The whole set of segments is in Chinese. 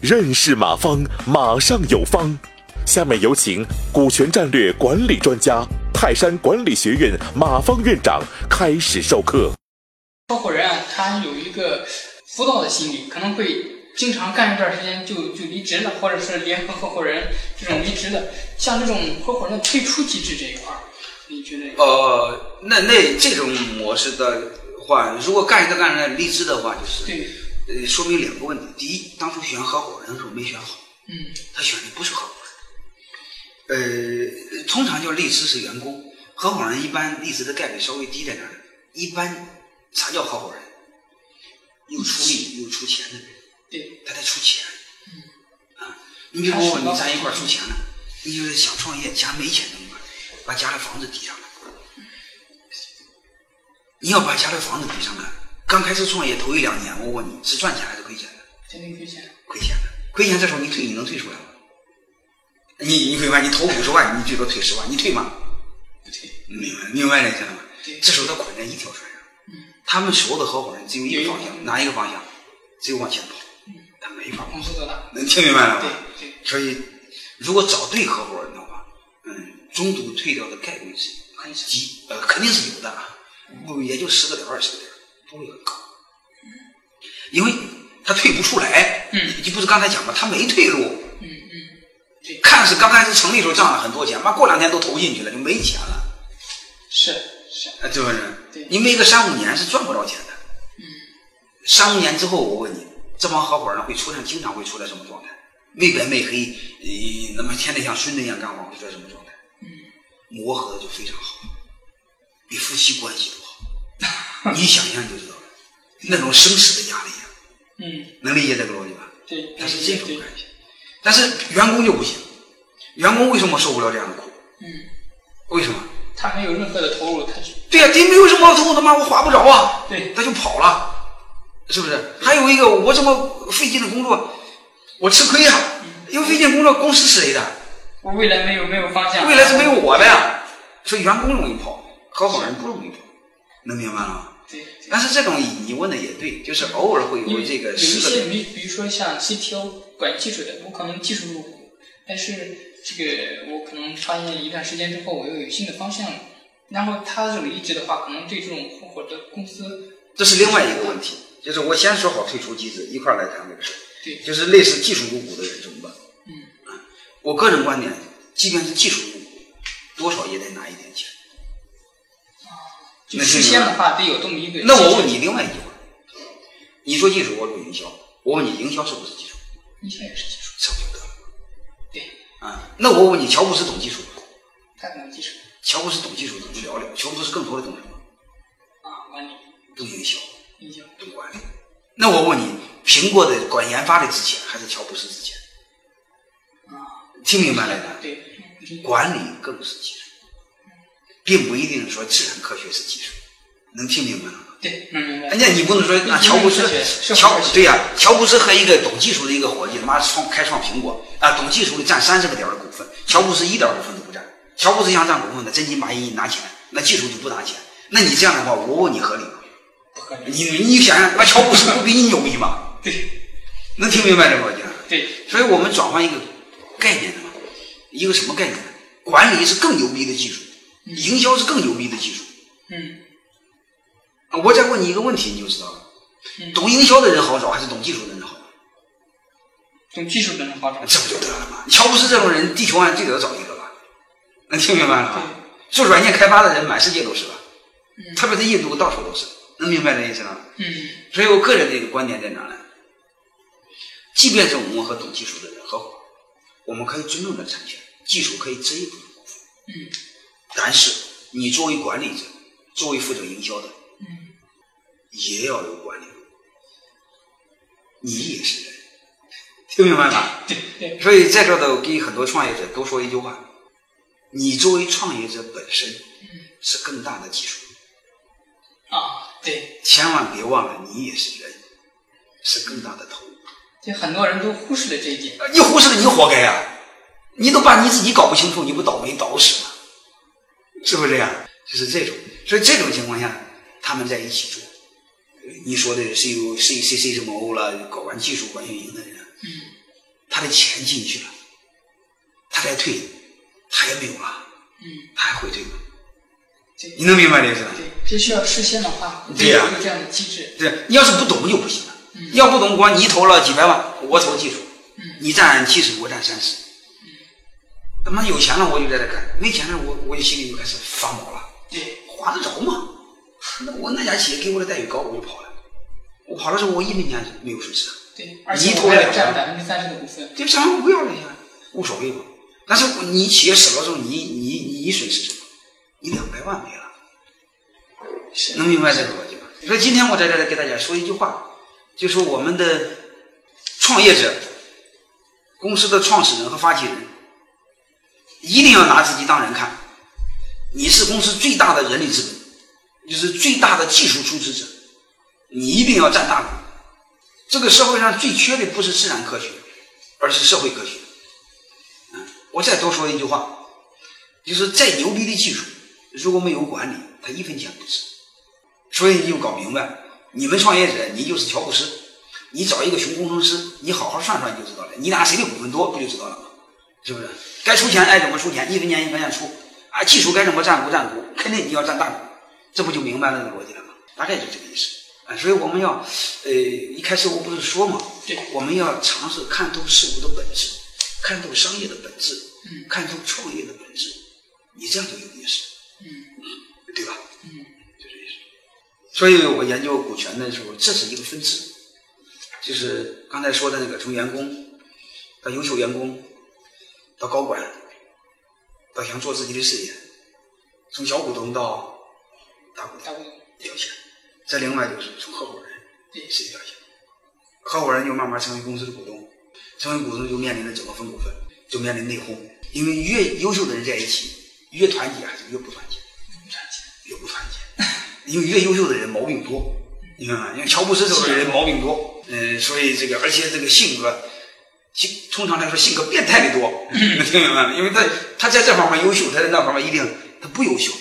认识马方，马上有方。下面有请股权战略管理专家、泰山管理学院马方院长开始授课。合伙人啊，他有一个浮躁的心理，可能会经常干一段时间就就离职了，或者是联合合伙人这种离职的。像这种合伙人的退出机制这一块儿，你觉得？呃，那那这种模式的话，如果干一个干着离职的话，就是对，呃，说明两个问题。第一，当初选合伙人的时候没选好，嗯他选的不是合伙人。呃，通常叫离职是员工，合伙人一般离职的概率稍微低在哪儿呢？一般啥叫合伙人？又出力又出钱的人，对，他得出钱。嗯啊，你比如说你咱一块出钱了，你就是想创业，家没钱怎么办？把家的房子抵上来。你要把家里房子抵上来，刚开始创业头一两年，我问你是赚钱还是亏钱的？肯定亏钱。亏钱的，亏钱这时候你退，你能退出来吗？你你会发现，你投五十万，你最多退十万，你退吗？不退。明白明白了吗？对这时候他捆在一条船上，嗯，他们所有的合伙人只有一个方向，哪一个方向？只有往前跑，他没法公司做大。能听明白了对吗？对，所以，如果找对合伙人的话，嗯，中途退掉的概率是很低，呃，肯定是有的啊，不也就十个点儿二十个点，不会很高，因为他退不出来，嗯，就不是刚才讲吗？他没退路，嗯嗯，对，看似刚开始成立的时候挣了很多钱，妈过两天都投进去了，就没钱了，是是，呃，对不对？对。你没个三五年是赚不着钱的，嗯，三五年之后，我问你，这帮合伙人会出现，经常会出来什么状态？没白没黑，呃，那么天天像孙子一样干活，会出来什么状态？嗯，磨合的就非常好，比夫妻关系都好。你想象就知道了，那种生死的压力啊，嗯，能理解这个逻辑吧？对，它是这种对关系。但是员工就不行，员工为什么受不了这样的苦？嗯，为什么？他没有任何的投入，他是对呀、他没有什么投入，他妈我划不着啊，对他就跑了，是不是？还有一个，我这么费劲的工作，我吃亏呀、因为费劲工作，公司是谁的？我未来没有没有方向，未来是没有我的呀，所以员工容易跑，合伙人不容易跑，能明白了吗？对。但是这种你问的也对，就是偶尔会有这个有一些比比如说像 CTO 管技术的，我可能技术入股，但是这个我可能发现一段时间之后，我又有新的方向了。然后他这种离职的话，可能对这种合伙的公司，这是另外一个问题。就是我先说好退出机制，一块儿来谈这个事儿。对，就是类似技术入股的人怎么办？嗯，我个人观点，即便是技术入股，多少也得拿一点钱。就事先的话得有这么一个。那我问你，另外一句话，你说技术，我说营销，我问你，营销是不是技术？营销也是技术，这不就得了？对，啊，那我问你，乔布斯懂技术吗？他懂技术乔布斯懂技术你们聊聊，乔布斯更多的懂什么？啊，管理、懂营销，营销，懂管理。那我问你，苹果的管研发的值钱，还是乔布斯值钱？啊，听明白了没？对，嗯管理更是技术，并不一定说自然科学是技术，能听明白了吗？对，能明白。人家你不能说啊，乔布斯乔对呀、乔布斯和一个懂技术的一个伙计，他妈创开创苹果啊，懂技术的占三十个点的股份，乔布斯一点股份都不占。乔布斯想占股份的，真金白银拿钱，那技术就不拿钱。那你这样的话，我问你合理吗？不合理。你你想想，那乔布斯不比你牛逼吗？对能听明白这个逻辑？对，所以我们转换一个概念的嘛，一个什么概念呢？管理是更牛逼的技术，营销是更牛逼的技术。嗯，我再问你一个问题，你就知道了。嗯懂营销的人好找还是懂技术的人好找？懂技术的人好找。这不就得了吗？乔布斯这种人，地球上最得找一个吧？能听明白了吗？做软件开发的人满世界都是吧？嗯特别是印度到处都是，能明白这意思吗？嗯所以我个人的一个观点在哪呢？即便是我们和懂技术的人合伙，我们可以尊重的产权，技术可以支一部分股份，嗯但是你作为管理者，作为负责营销的，嗯，也要有管理，你也是人，听明白吗？对对，所以在这儿的，我给很多创业者都说一句话：你作为创业者本身是更大的技术，啊对，千万别忘了你也是人，是更大的投入。就很多人都忽视了这一点。你忽视了，你活该啊、你都把你自己搞不清楚，你不倒霉倒死吗？是不是这样？就是这种，所以这种情况下，他们在一起做，你说的 C U C C C 什么 O 了，搞完技术、管运营的人，嗯，他的钱进去了，他再退，他也没有了，嗯，他还会退吗？对你能明白这意思吧？对，这需要事先的话，对呀有这样的机制。对，你要是不懂就不行了。嗯要不懂，光你投了几百万，我投技术，嗯你占七十，我占三十。他妈有钱了我就在这干，没钱了我我就心里就开始发毛了，对，花得着吗？那我那家企业给我的待遇高，我就跑了。我跑的时候我一分钱没有损失，对，而且我还你投了占百分之三十的股份。这三万不要了呀，无所谓嘛。但是你企业死了之后，你你你损失什么？你两百万没了。能明白这个逻辑吧？所以今天我在这里给大家说一句话，就说我们的创业者、公司的创始人和发起人，一定要拿自己当人看。你是公司最大的人力资本，就是最大的技术出资者，你一定要占大股。这个社会上最缺的不是自然科学，而是社会科学。嗯，我再多说一句话，就是再牛逼的技术，如果没有管理，它一分钱不值。所以你就搞明白，你们创业者，你就是乔布斯，你找一个熊工程师，你好好算算就知道了。你俩谁的股份多，不就知道了吗？是不是？该出钱爱怎么出钱，一分钱一分钱出。啊，技术该怎么占股占股，肯定你要占大股，这不就明白了这个逻辑了吗？大概就这个意思。啊，所以我们要，呃，一开始我不是说嘛，对我们要尝试看透事物的本质，看透商业的本质，嗯看透创业的本质，你这样就有意思，嗯对吧？嗯就这意思。所以我研究股权的时候，这是一个分支，就是刚才说的那个，从员工到优秀员工，到高管，到想做自己的事业，从小股东到大股东大股东表现。再另外就是从合伙人对谁表现，合伙人就慢慢成为公司的股东，成为股东就面临着怎么分股份，就面临内讧，因为越优秀的人在一起，越团结还是越不团结？越不团结，因为越优秀的人毛病多，你看看，像乔布斯这种人毛病多，嗯，所以这个而且这个性格，性通常来说性格变态的多，能 听明白吗？因为他他在这方面优秀，他在那方面一定他不优秀，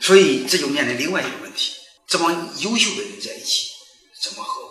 所以这就面临另外一个问题：这帮优秀的人在一起怎么合伙？